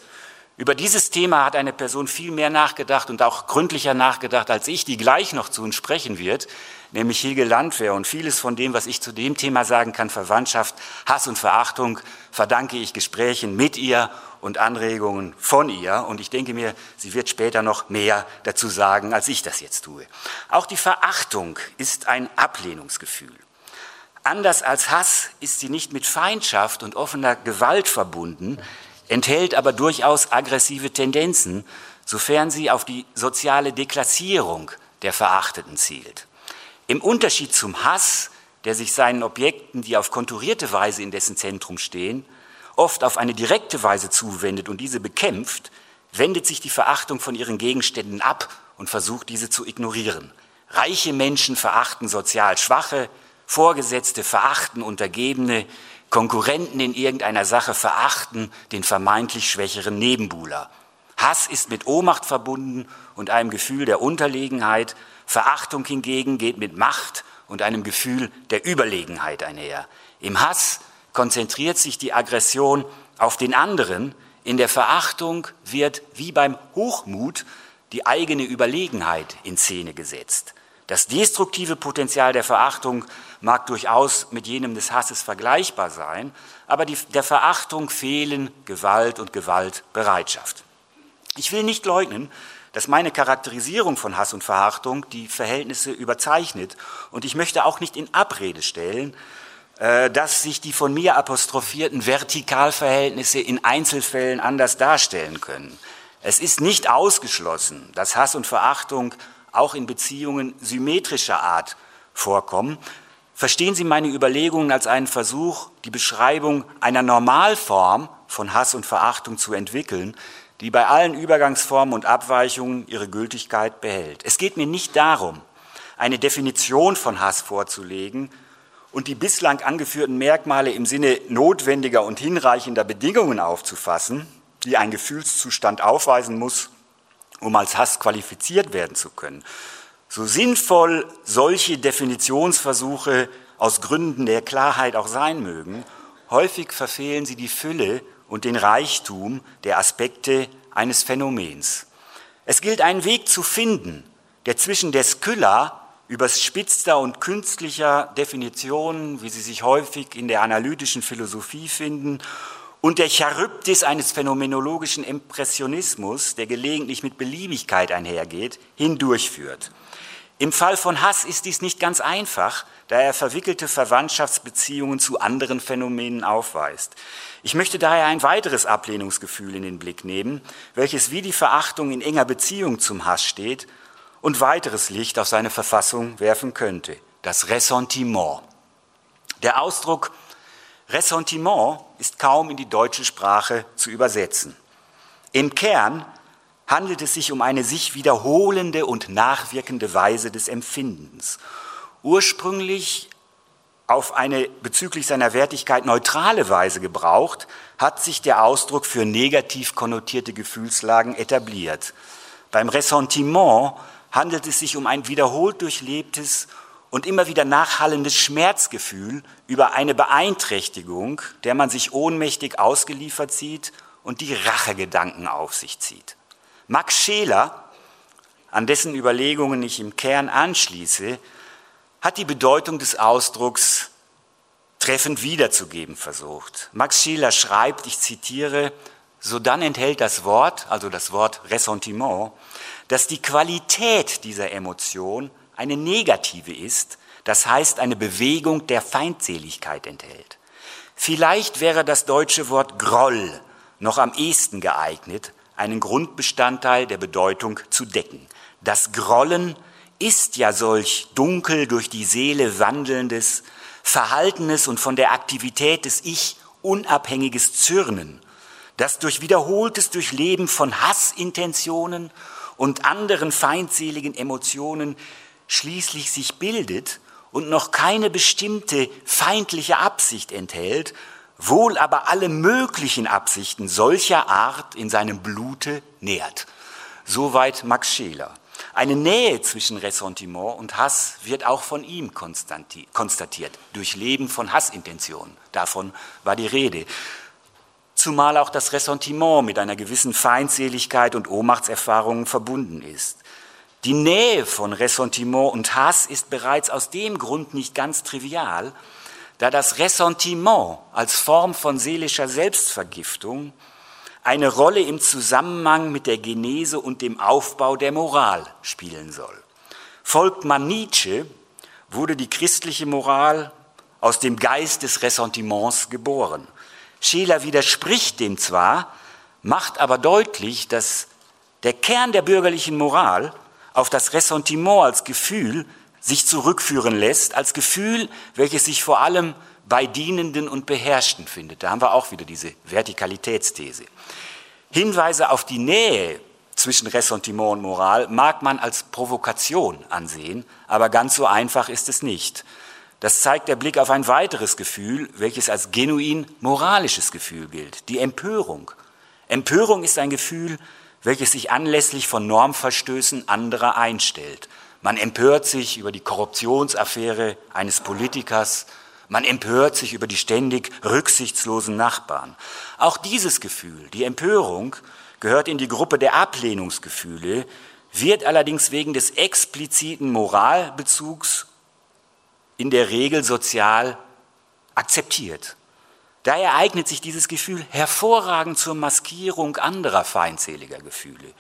S3: Über dieses Thema hat eine Person viel mehr nachgedacht und auch gründlicher nachgedacht als ich, die gleich noch zu uns sprechen wird, nämlich Hilge Landwehr. Und vieles von dem, was ich zu dem Thema sagen kann, Verwandtschaft, Hass und Verachtung, verdanke ich Gesprächen mit ihr und Anregungen von ihr. Und ich denke mir, sie wird später noch mehr dazu sagen, als ich das jetzt tue. Auch die Verachtung ist ein Ablehnungsgefühl. Anders als Hass ist sie nicht mit Feindschaft und offener Gewalt verbunden, enthält aber durchaus aggressive Tendenzen, sofern sie auf die soziale Deklassierung der Verachteten zielt. Im Unterschied zum Hass, der sich seinen Objekten, die auf konturierte Weise in dessen Zentrum stehen, oft auf eine direkte Weise zuwendet und diese bekämpft, wendet sich die Verachtung von ihren Gegenständen ab und versucht, diese zu ignorieren. Reiche Menschen verachten sozial Schwache, Vorgesetzte verachten Untergebene, Konkurrenten in irgendeiner Sache verachten den vermeintlich schwächeren Nebenbuhler. Hass ist mit Ohnmacht verbunden und einem Gefühl der Unterlegenheit. Verachtung hingegen geht mit Macht und einem Gefühl der Überlegenheit einher. Im Hass konzentriert sich die Aggression auf den anderen. In der Verachtung wird wie beim Hochmut die eigene Überlegenheit in Szene gesetzt. Das destruktive Potenzial der Verachtung mag durchaus mit jenem des Hasses vergleichbar sein, aber die, der Verachtung fehlen Gewalt und Gewaltbereitschaft. Ich will nicht leugnen, dass meine Charakterisierung von Hass und Verachtung die Verhältnisse überzeichnet und ich möchte auch nicht in Abrede stellen, äh, dass sich die von mir apostrophierten Vertikalverhältnisse in Einzelfällen anders darstellen können. Es ist nicht ausgeschlossen, dass Hass und Verachtung auch in Beziehungen symmetrischer Art vorkommen. Verstehen Sie meine Überlegungen als einen Versuch, die Beschreibung einer Normalform von Hass und Verachtung zu entwickeln, die bei allen Übergangsformen und Abweichungen ihre Gültigkeit behält. Es geht mir nicht darum, eine Definition von Hass vorzulegen und die bislang angeführten Merkmale im Sinne notwendiger und hinreichender Bedingungen aufzufassen, die ein Gefühlszustand aufweisen muss, um als Hass qualifiziert werden zu können. So sinnvoll solche Definitionsversuche aus Gründen der Klarheit auch sein mögen, häufig verfehlen sie die Fülle und den Reichtum der Aspekte eines Phänomens. Es gilt einen Weg zu finden, der zwischen der Skylla übers spitzter und künstlicher Definitionen, wie sie sich häufig in der analytischen Philosophie finden, und der Charybdis eines phänomenologischen Impressionismus, der gelegentlich mit Beliebigkeit einhergeht, hindurchführt. Im Fall von Hass ist dies nicht ganz einfach, da er verwickelte Verwandtschaftsbeziehungen zu anderen Phänomenen aufweist. Ich möchte daher ein weiteres Ablehnungsgefühl in den Blick nehmen, welches wie die Verachtung in enger Beziehung zum Hass steht und weiteres Licht auf seine Verfassung werfen könnte, das Ressentiment. Der Ausdruck Ressentiment ist kaum in die deutsche Sprache zu übersetzen. Im Kern handelt es sich um eine sich wiederholende und nachwirkende Weise des Empfindens. Ursprünglich auf eine bezüglich seiner Wertigkeit neutrale Weise gebraucht, hat sich der Ausdruck für negativ konnotierte Gefühlslagen etabliert. Beim Ressentiment handelt es sich um ein wiederholt durchlebtes und immer wieder nachhallendes Schmerzgefühl über eine Beeinträchtigung, der man sich ohnmächtig ausgeliefert sieht und die Rachegedanken auf sich zieht. Max Scheler, an dessen Überlegungen ich im Kern anschließe, hat die Bedeutung des Ausdrucks treffend wiederzugeben versucht. Max Scheler schreibt, ich zitiere, so dann enthält das Wort, also das Wort Ressentiment, dass die Qualität dieser Emotion eine negative ist, das heißt eine Bewegung der Feindseligkeit enthält. Vielleicht wäre das deutsche Wort Groll noch am ehesten geeignet, einen Grundbestandteil der Bedeutung zu decken. Das Grollen ist ja solch dunkel durch die Seele wandelndes, verhaltenes und von der Aktivität des Ich unabhängiges Zürnen, das durch wiederholtes Durchleben von Hassintentionen und anderen feindseligen Emotionen schließlich sich bildet und noch keine bestimmte feindliche Absicht enthält, wohl aber alle möglichen Absichten solcher Art in seinem Blute nährt. Soweit Max Scheler. Eine Nähe zwischen Ressentiment und Hass wird auch von ihm konstatiert, durch Leben von Hassintentionen. Davon war die Rede. Zumal auch das Ressentiment mit einer gewissen Feindseligkeit und Ohnmachtserfahrungen verbunden ist. Die Nähe von Ressentiment und Hass ist bereits aus dem Grund nicht ganz trivial, da das Ressentiment als Form von seelischer Selbstvergiftung eine Rolle im Zusammenhang mit der Genese und dem Aufbau der Moral spielen soll. Folgt man Nietzsche, wurde die christliche Moral aus dem Geist des Ressentiments geboren. Scheler widerspricht dem zwar, macht aber deutlich, dass der Kern der bürgerlichen Moral auf das Ressentiment als Gefühl sich zurückführen lässt, als Gefühl, welches sich vor allem bei Dienenden und Beherrschten findet. Da haben wir auch wieder diese Vertikalitätsthese. Hinweise auf die Nähe zwischen Ressentiment und Moral mag man als Provokation ansehen, aber ganz so einfach ist es nicht. Das zeigt der Blick auf ein weiteres Gefühl, welches als genuin moralisches Gefühl gilt, die Empörung. Empörung ist ein Gefühl, welches sich anlässlich von Normverstößen anderer einstellt. Man empört sich über die Korruptionsaffäre eines Politikers, man empört sich über die ständig rücksichtslosen Nachbarn. Auch dieses Gefühl, die Empörung, gehört in die Gruppe der Ablehnungsgefühle, wird allerdings wegen des expliziten Moralbezugs in der Regel sozial akzeptiert. Daher eignet sich dieses Gefühl hervorragend zur Maskierung anderer feindseliger Gefühle.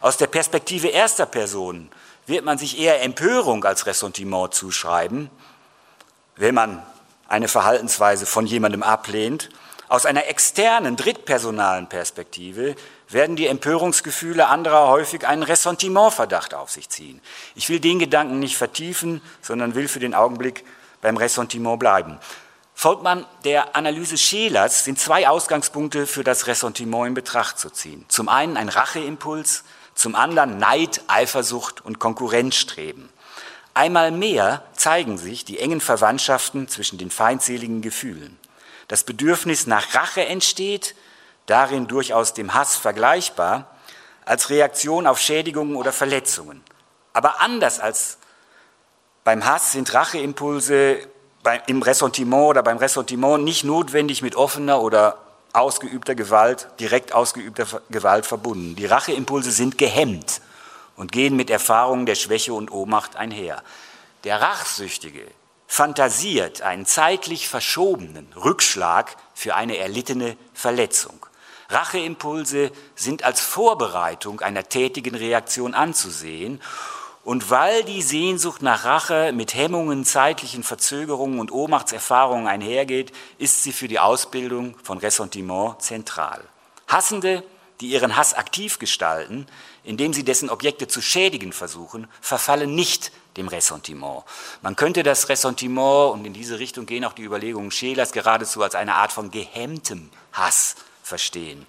S3: Aus der Perspektive erster Person wird man sich eher Empörung als Ressentiment zuschreiben, wenn man eine Verhaltensweise von jemandem ablehnt. Aus einer externen, drittpersonalen Perspektive werden die Empörungsgefühle anderer häufig einen Ressentimentverdacht auf sich ziehen. Ich will den Gedanken nicht vertiefen, sondern will für den Augenblick beim Ressentiment bleiben. Folgt man der Analyse Schelers, sind zwei Ausgangspunkte für das Ressentiment in Betracht zu ziehen. Zum einen ein Racheimpuls, zum anderen Neid, Eifersucht und Konkurrenzstreben. Einmal mehr zeigen sich die engen Verwandtschaften zwischen den feindseligen Gefühlen. Das Bedürfnis nach Rache entsteht, darin durchaus dem Hass vergleichbar, als Reaktion auf Schädigungen oder Verletzungen. Aber anders als beim Hass sind Racheimpulse im Ressentiment oder beim Ressentiment nicht notwendig mit offener oder ausgeübter Gewalt, direkt ausgeübter Gewalt verbunden. Die Racheimpulse sind gehemmt und gehen mit Erfahrungen der Schwäche und Ohnmacht einher. Der Rachsüchtige fantasiert einen zeitlich verschobenen Rückschlag für eine erlittene Verletzung. Racheimpulse sind als Vorbereitung einer tätigen Reaktion anzusehen und weil die Sehnsucht nach Rache mit Hemmungen, zeitlichen Verzögerungen und Ohnmachtserfahrungen einhergeht, ist sie für die Ausbildung von Ressentiment zentral. Hassende, die ihren Hass aktiv gestalten, indem sie dessen Objekte zu schädigen versuchen, verfallen nicht dem Ressentiment. Man könnte das Ressentiment, und in diese Richtung gehen auch die Überlegungen Schelers, geradezu als eine Art von gehemmtem Hass verstehen.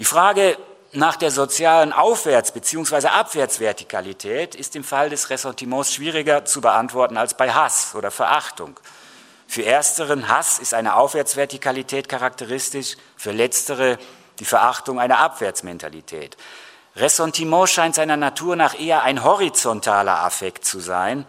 S3: Die Frage, nach der sozialen Aufwärts- bzw. Abwärtsvertikalität ist im Fall des Ressentiments schwieriger zu beantworten als bei Hass oder Verachtung. Für ersteren Hass ist eine Aufwärtsvertikalität charakteristisch, für letztere die Verachtung eine Abwärtsmentalität. Ressentiment scheint seiner Natur nach eher ein horizontaler Affekt zu sein,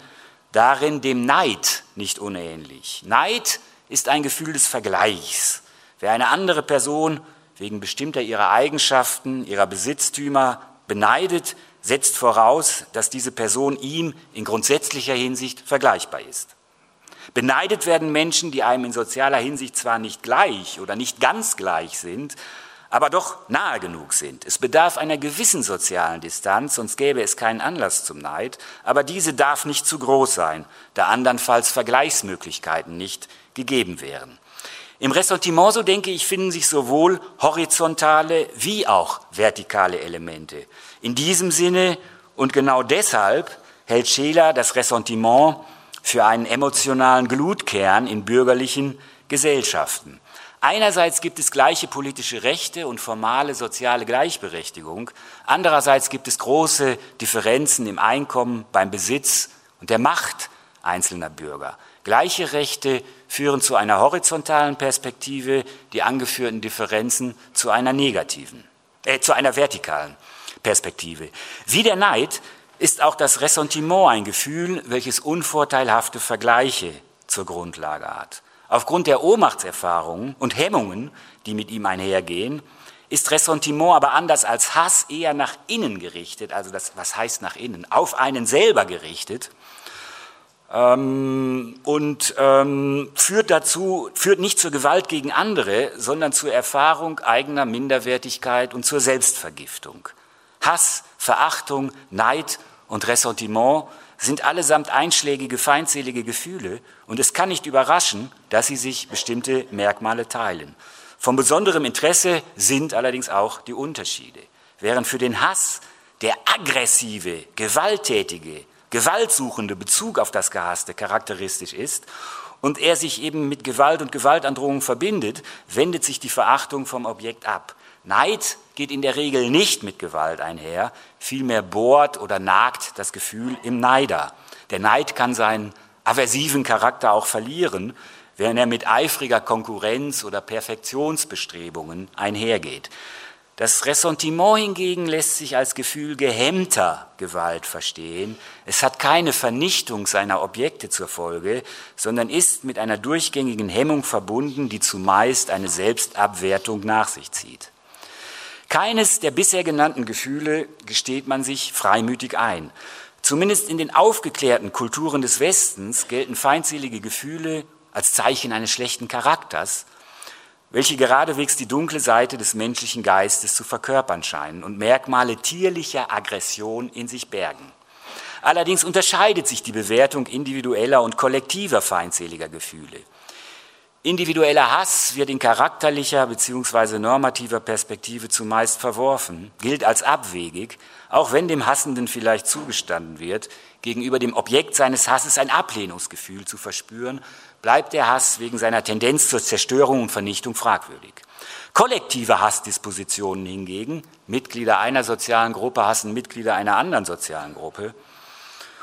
S3: darin dem Neid nicht unähnlich. Neid ist ein Gefühl des Vergleichs. Wer eine andere Person wegen bestimmter ihrer Eigenschaften, ihrer Besitztümer beneidet, setzt voraus, dass diese Person ihm in grundsätzlicher Hinsicht vergleichbar ist. Beneidet werden Menschen, die einem in sozialer Hinsicht zwar nicht gleich oder nicht ganz gleich sind, aber doch nahe genug sind. Es bedarf einer gewissen sozialen Distanz, sonst gäbe es keinen Anlass zum Neid, aber diese darf nicht zu groß sein, da andernfalls Vergleichsmöglichkeiten nicht gegeben wären. Im Ressentiment, so denke ich, finden sich sowohl horizontale wie auch vertikale Elemente. In diesem Sinne und genau deshalb hält Scheler das Ressentiment für einen emotionalen Glutkern in bürgerlichen Gesellschaften. Einerseits gibt es gleiche politische Rechte und formale soziale Gleichberechtigung. Andererseits gibt es große Differenzen im Einkommen, beim Besitz und der Macht einzelner Bürger. Gleiche Rechte führen zu einer horizontalen Perspektive, die angeführten Differenzen zu einer negativen, äh, zu einer vertikalen Perspektive. Wie der Neid ist auch das Ressentiment ein Gefühl, welches unvorteilhafte Vergleiche zur Grundlage hat. Aufgrund der Ohnmachtserfahrungen und Hemmungen, die mit ihm einhergehen, ist Ressentiment aber anders als Hass eher nach innen gerichtet, also das, was heißt nach innen, auf einen selber gerichtet ähm, und ähm, führt dazu, führt nicht zur Gewalt gegen andere, sondern zur Erfahrung eigener Minderwertigkeit und zur Selbstvergiftung. Hass, Verachtung, Neid und Ressentiment sind allesamt einschlägige, feindselige Gefühle und es kann nicht überraschen, dass sie sich bestimmte Merkmale teilen. Von besonderem Interesse sind allerdings auch die Unterschiede. Während für den Hass der aggressive, gewalttätige, gewaltsuchende Bezug auf das Gehasste charakteristisch ist und er sich eben mit Gewalt und Gewaltandrohung verbindet, wendet sich die Verachtung vom Objekt ab. Neid geht in der Regel nicht mit Gewalt einher, vielmehr bohrt oder nagt das Gefühl im Neider. Der Neid kann seinen aversiven Charakter auch verlieren, wenn er mit eifriger Konkurrenz oder Perfektionsbestrebungen einhergeht. Das Ressentiment hingegen lässt sich als Gefühl gehemmter Gewalt verstehen. Es hat keine Vernichtung seiner Objekte zur Folge, sondern ist mit einer durchgängigen Hemmung verbunden, die zumeist eine Selbstabwertung nach sich zieht. Keines der bisher genannten Gefühle gesteht man sich freimütig ein. Zumindest in den aufgeklärten Kulturen des Westens gelten feindselige Gefühle als Zeichen eines schlechten Charakters, welche geradewegs die dunkle Seite des menschlichen Geistes zu verkörpern scheinen und Merkmale tierlicher Aggression in sich bergen. Allerdings unterscheidet sich die Bewertung individueller und kollektiver feindseliger Gefühle. Individueller Hass wird in charakterlicher bzw. normativer Perspektive zumeist verworfen, gilt als abwegig, auch wenn dem Hassenden vielleicht zugestanden wird, gegenüber dem Objekt seines Hasses ein Ablehnungsgefühl zu verspüren, bleibt der Hass wegen seiner Tendenz zur Zerstörung und Vernichtung fragwürdig. Kollektive Hassdispositionen hingegen, Mitglieder einer sozialen Gruppe hassen Mitglieder einer anderen sozialen Gruppe,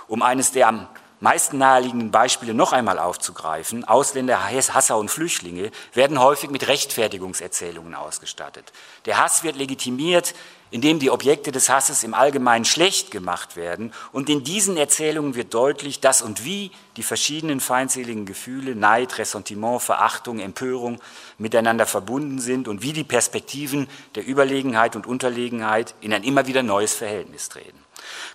S3: um eines der am meisten naheliegenden Beispiele noch einmal aufzugreifen, Ausländer, Hasser und Flüchtlinge werden häufig mit Rechtfertigungserzählungen ausgestattet. Der Hass wird legitimiert, indem die Objekte des Hasses im Allgemeinen schlecht gemacht werden. Und in diesen Erzählungen wird deutlich, dass und wie die verschiedenen feindseligen Gefühle, Neid, Ressentiment, Verachtung, Empörung miteinander verbunden sind und wie die Perspektiven der Überlegenheit und Unterlegenheit in ein immer wieder neues Verhältnis treten.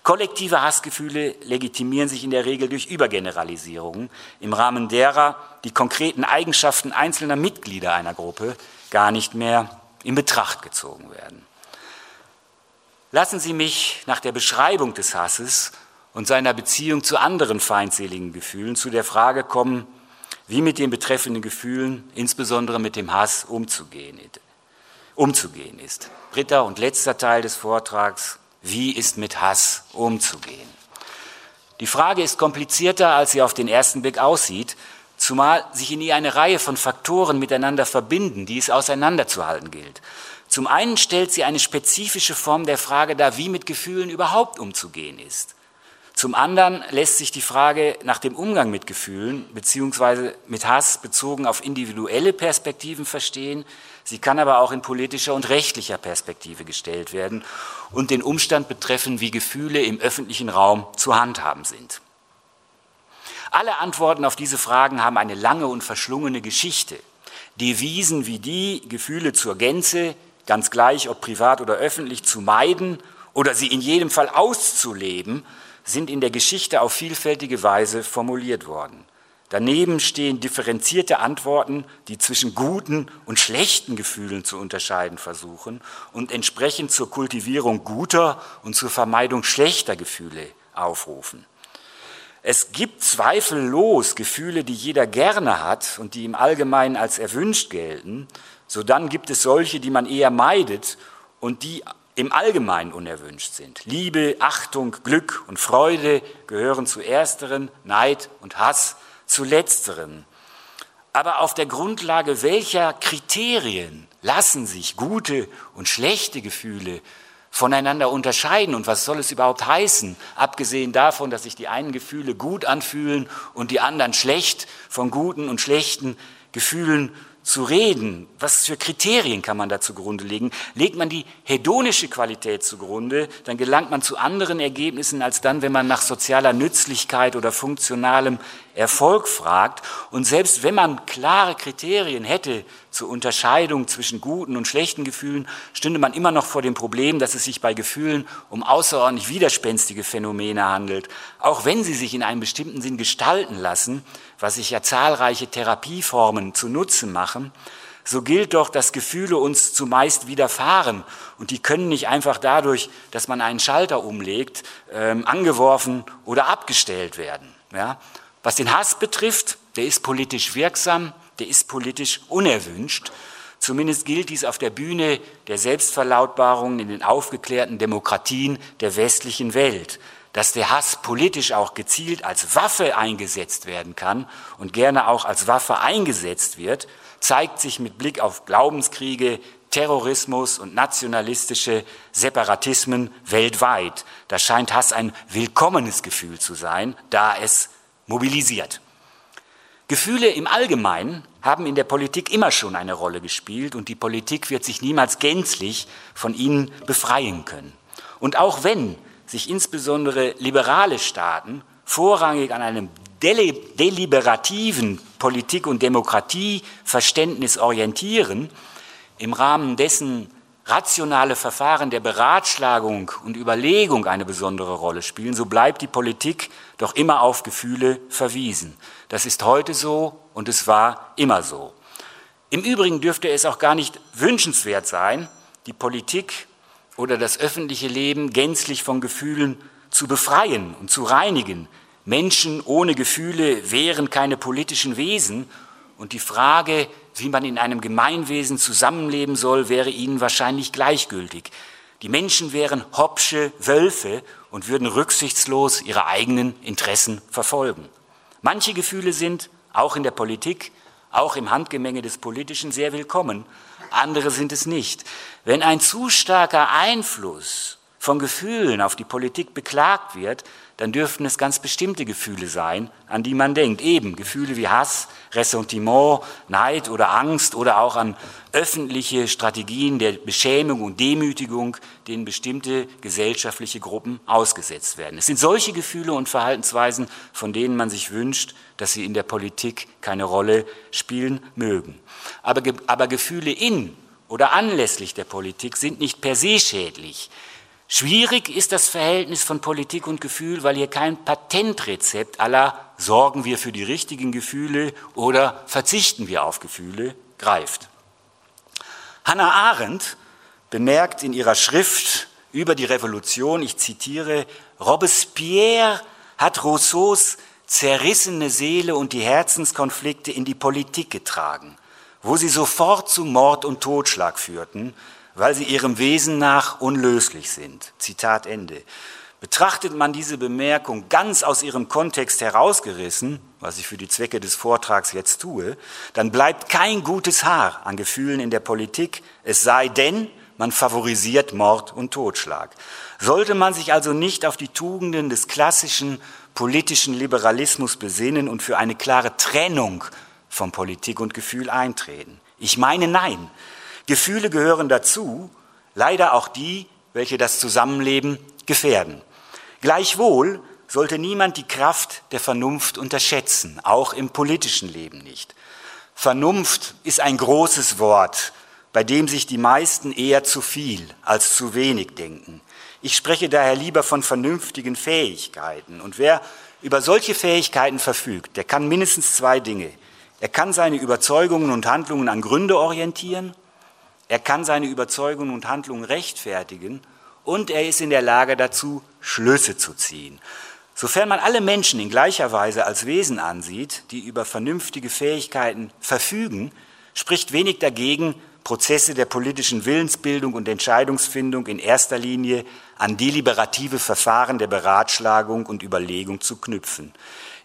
S3: Kollektive Hassgefühle legitimieren sich in der Regel durch Übergeneralisierungen, im Rahmen derer die konkreten Eigenschaften einzelner Mitglieder einer Gruppe gar nicht mehr in Betracht gezogen werden. Lassen Sie mich nach der Beschreibung des Hasses und seiner Beziehung zu anderen feindseligen Gefühlen zu der Frage kommen, wie mit den betreffenden Gefühlen, insbesondere mit dem Hass, umzugehen, ist. Dritter und letzter Teil des Vortrags wie ist mit Hass umzugehen? Die Frage ist komplizierter, als sie auf den ersten Blick aussieht, zumal sich in ihr eine Reihe von Faktoren miteinander verbinden, die es auseinanderzuhalten gilt. Zum einen stellt sie eine spezifische Form der Frage dar, wie mit Gefühlen überhaupt umzugehen ist. Zum anderen lässt sich die Frage nach dem Umgang mit Gefühlen bzw. mit Hass bezogen auf individuelle Perspektiven verstehen. Sie kann aber auch in politischer und rechtlicher Perspektive gestellt werden und den Umstand betreffen, wie Gefühle im öffentlichen Raum zu handhaben sind. Alle Antworten auf diese Fragen haben eine lange und verschlungene Geschichte. Devisen wie die, Gefühle zur Gänze, ganz gleich ob privat oder öffentlich, zu meiden oder sie in jedem Fall auszuleben, sind in der Geschichte auf vielfältige Weise formuliert worden. Daneben stehen differenzierte Antworten, die zwischen guten und schlechten Gefühlen zu unterscheiden versuchen und entsprechend zur Kultivierung guter und zur Vermeidung schlechter Gefühle aufrufen. Es gibt zweifellos Gefühle, die jeder gerne hat und die im Allgemeinen als erwünscht gelten. So dann gibt es solche, die man eher meidet und die im Allgemeinen unerwünscht sind. Liebe, Achtung, Glück und Freude gehören zu ersteren, Neid und Hass zu letzteren. Aber auf der Grundlage welcher Kriterien lassen sich gute und schlechte Gefühle voneinander unterscheiden und was soll es überhaupt heißen, abgesehen davon, dass sich die einen Gefühle gut anfühlen und die anderen schlecht, von guten und schlechten Gefühlen zu reden. Was für Kriterien kann man da zugrunde legen? Legt man die hedonische Qualität zugrunde, dann gelangt man zu anderen Ergebnissen als dann, wenn man nach sozialer Nützlichkeit oder funktionalem Erfolg fragt. Und selbst wenn man klare Kriterien hätte zur Unterscheidung zwischen guten und schlechten Gefühlen, stünde man immer noch vor dem Problem, dass es sich bei Gefühlen um außerordentlich widerspenstige Phänomene handelt, auch wenn sie sich in einem bestimmten Sinn gestalten lassen, was sich ja zahlreiche Therapieformen zu Nutzen machen, so gilt doch, dass Gefühle uns zumeist widerfahren und die können nicht einfach dadurch, dass man einen Schalter umlegt, ähm, angeworfen oder abgestellt werden. Ja? Was den Hass betrifft, der ist politisch wirksam, der ist politisch unerwünscht. Zumindest gilt dies auf der Bühne der Selbstverlautbarungen in den aufgeklärten Demokratien der westlichen Welt dass der Hass politisch auch gezielt als Waffe eingesetzt werden kann und gerne auch als Waffe eingesetzt wird, zeigt sich mit Blick auf Glaubenskriege, Terrorismus und nationalistische Separatismen weltweit. Da scheint Hass ein willkommenes Gefühl zu sein, da es mobilisiert. Gefühle im Allgemeinen haben in der Politik immer schon eine Rolle gespielt und die Politik wird sich niemals gänzlich von ihnen befreien können. Und auch wenn sich insbesondere liberale Staaten vorrangig an einem deliberativen Politik- und Demokratieverständnis orientieren, im Rahmen dessen rationale Verfahren der Beratschlagung und Überlegung eine besondere Rolle spielen, so bleibt die Politik doch immer auf Gefühle verwiesen. Das ist heute so und es war immer so. Im Übrigen dürfte es auch gar nicht wünschenswert sein, die Politik oder das öffentliche Leben gänzlich von Gefühlen zu befreien und zu reinigen. Menschen ohne Gefühle wären keine politischen Wesen und die Frage, wie man in einem Gemeinwesen zusammenleben soll, wäre ihnen wahrscheinlich gleichgültig. Die Menschen wären Hobbsche Wölfe und würden rücksichtslos ihre eigenen Interessen verfolgen. Manche Gefühle sind, auch in der Politik, auch im Handgemenge des Politischen, sehr willkommen, andere sind es nicht. Wenn ein zu starker Einfluss von Gefühlen auf die Politik beklagt wird, dann dürften es ganz bestimmte Gefühle sein, an die man denkt. Eben Gefühle wie Hass, Ressentiment, Neid oder Angst oder auch an öffentliche Strategien der Beschämung und Demütigung, denen bestimmte gesellschaftliche Gruppen ausgesetzt werden. Es sind solche Gefühle und Verhaltensweisen, von denen man sich wünscht, dass sie in der Politik keine Rolle spielen mögen. Aber, aber Gefühle in oder anlässlich der Politik sind nicht per se schädlich. Schwierig ist das Verhältnis von Politik und Gefühl, weil hier kein Patentrezept aller sorgen wir für die richtigen Gefühle oder verzichten wir auf Gefühle greift. Hannah Arendt bemerkt in ihrer Schrift über die Revolution, ich zitiere, Robespierre hat Rousseaus zerrissene Seele und die Herzenskonflikte in die Politik getragen, wo sie sofort zu Mord und Totschlag führten weil sie ihrem Wesen nach unlöslich sind. Zitat Ende. Betrachtet man diese Bemerkung ganz aus ihrem Kontext herausgerissen, was ich für die Zwecke des Vortrags jetzt tue, dann bleibt kein gutes Haar an Gefühlen in der Politik, es sei denn, man favorisiert Mord und Totschlag. Sollte man sich also nicht auf die Tugenden des klassischen politischen Liberalismus besinnen und für eine klare Trennung von Politik und Gefühl eintreten? Ich meine nein. Gefühle gehören dazu, leider auch die, welche das Zusammenleben gefährden. Gleichwohl sollte niemand die Kraft der Vernunft unterschätzen, auch im politischen Leben nicht. Vernunft ist ein großes Wort, bei dem sich die meisten eher zu viel als zu wenig denken. Ich spreche daher lieber von vernünftigen Fähigkeiten. Und wer über solche Fähigkeiten verfügt, der kann mindestens zwei Dinge. Er kann seine Überzeugungen und Handlungen an Gründe orientieren, er kann seine Überzeugungen und Handlungen rechtfertigen und er ist in der Lage dazu, Schlüsse zu ziehen. Sofern man alle Menschen in gleicher Weise als Wesen ansieht, die über vernünftige Fähigkeiten verfügen, spricht wenig dagegen, Prozesse der politischen Willensbildung und Entscheidungsfindung in erster Linie an deliberative Verfahren der Beratschlagung und Überlegung zu knüpfen.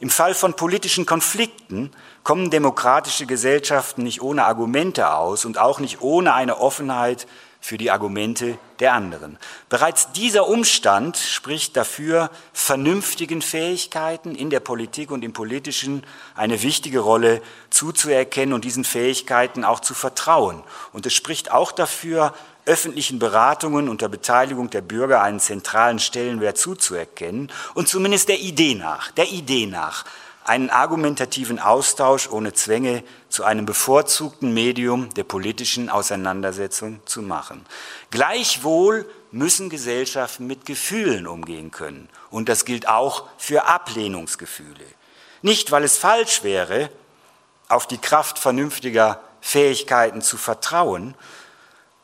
S3: Im Fall von politischen Konflikten kommen demokratische Gesellschaften nicht ohne Argumente aus und auch nicht ohne eine Offenheit für die Argumente der anderen. Bereits dieser Umstand spricht dafür, vernünftigen Fähigkeiten in der Politik und im Politischen eine wichtige Rolle zuzuerkennen und diesen Fähigkeiten auch zu vertrauen. Und es spricht auch dafür, öffentlichen Beratungen unter Beteiligung der Bürger einen zentralen Stellenwert zuzuerkennen und zumindest der Idee nach, der Idee nach, einen argumentativen Austausch ohne Zwänge zu einem bevorzugten Medium der politischen Auseinandersetzung zu machen. Gleichwohl müssen Gesellschaften mit Gefühlen umgehen können. Und das gilt auch für Ablehnungsgefühle. Nicht, weil es falsch wäre, auf die Kraft vernünftiger Fähigkeiten zu vertrauen,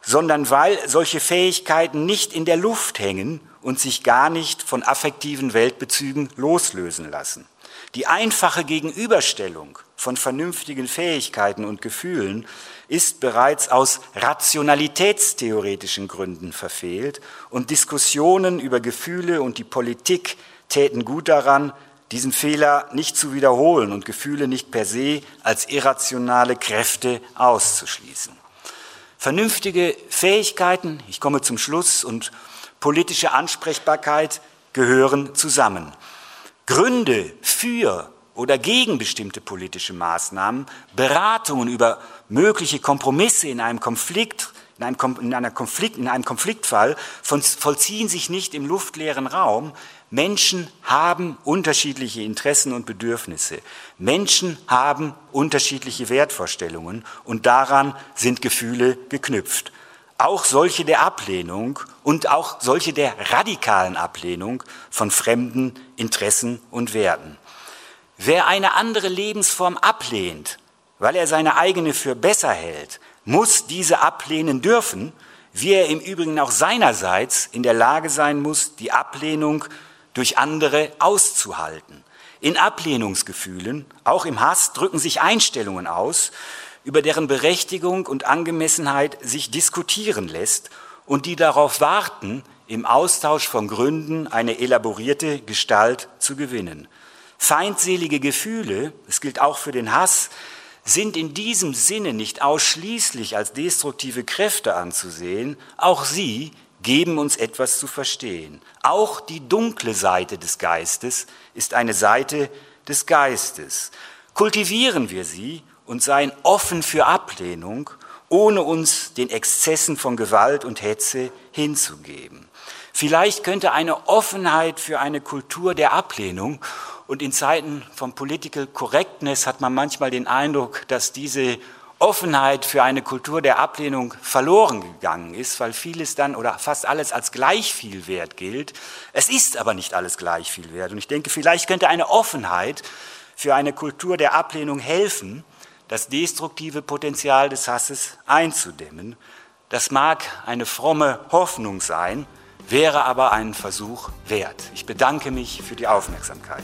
S3: sondern weil solche Fähigkeiten nicht in der Luft hängen und sich gar nicht von affektiven Weltbezügen loslösen lassen. Die einfache Gegenüberstellung von vernünftigen Fähigkeiten und Gefühlen ist bereits aus rationalitätstheoretischen Gründen verfehlt und Diskussionen über Gefühle und die Politik täten gut daran, diesen Fehler nicht zu wiederholen und Gefühle nicht per se als irrationale Kräfte auszuschließen. Vernünftige Fähigkeiten, ich komme zum Schluss, und politische Ansprechbarkeit gehören zusammen. Gründe für oder gegen bestimmte politische Maßnahmen, Beratungen über mögliche Kompromisse in einem Konflikt, in einem, Konflikt, in einem Konfliktfall vollziehen sich nicht im luftleeren Raum. Menschen haben unterschiedliche Interessen und Bedürfnisse. Menschen haben unterschiedliche Wertvorstellungen und daran sind Gefühle geknüpft auch solche der Ablehnung und auch solche der radikalen Ablehnung von fremden Interessen und Werten. Wer eine andere Lebensform ablehnt, weil er seine eigene für besser hält, muss diese ablehnen dürfen, wie er im Übrigen auch seinerseits in der Lage sein muss, die Ablehnung durch andere auszuhalten. In Ablehnungsgefühlen, auch im Hass, drücken sich Einstellungen aus, über deren Berechtigung und Angemessenheit sich diskutieren lässt und die darauf warten, im Austausch von Gründen eine elaborierte Gestalt zu gewinnen. Feindselige Gefühle, es gilt auch für den Hass, sind in diesem Sinne nicht ausschließlich als destruktive Kräfte anzusehen, auch sie geben uns etwas zu verstehen. Auch die dunkle Seite des Geistes ist eine Seite des Geistes. Kultivieren wir sie und seien offen für Ablehnung, ohne uns den Exzessen von Gewalt und Hetze hinzugeben. Vielleicht könnte eine Offenheit für eine Kultur der Ablehnung und in Zeiten von Political Correctness hat man manchmal den Eindruck, dass diese Offenheit für eine Kultur der Ablehnung verloren gegangen ist, weil vieles dann oder fast alles als gleich viel wert gilt. Es ist aber nicht alles gleich viel wert. Und ich denke, vielleicht könnte eine Offenheit für eine Kultur der Ablehnung helfen, das destruktive Potenzial des Hasses einzudämmen. Das mag eine fromme Hoffnung sein, wäre aber einen Versuch wert. Ich bedanke mich für die Aufmerksamkeit.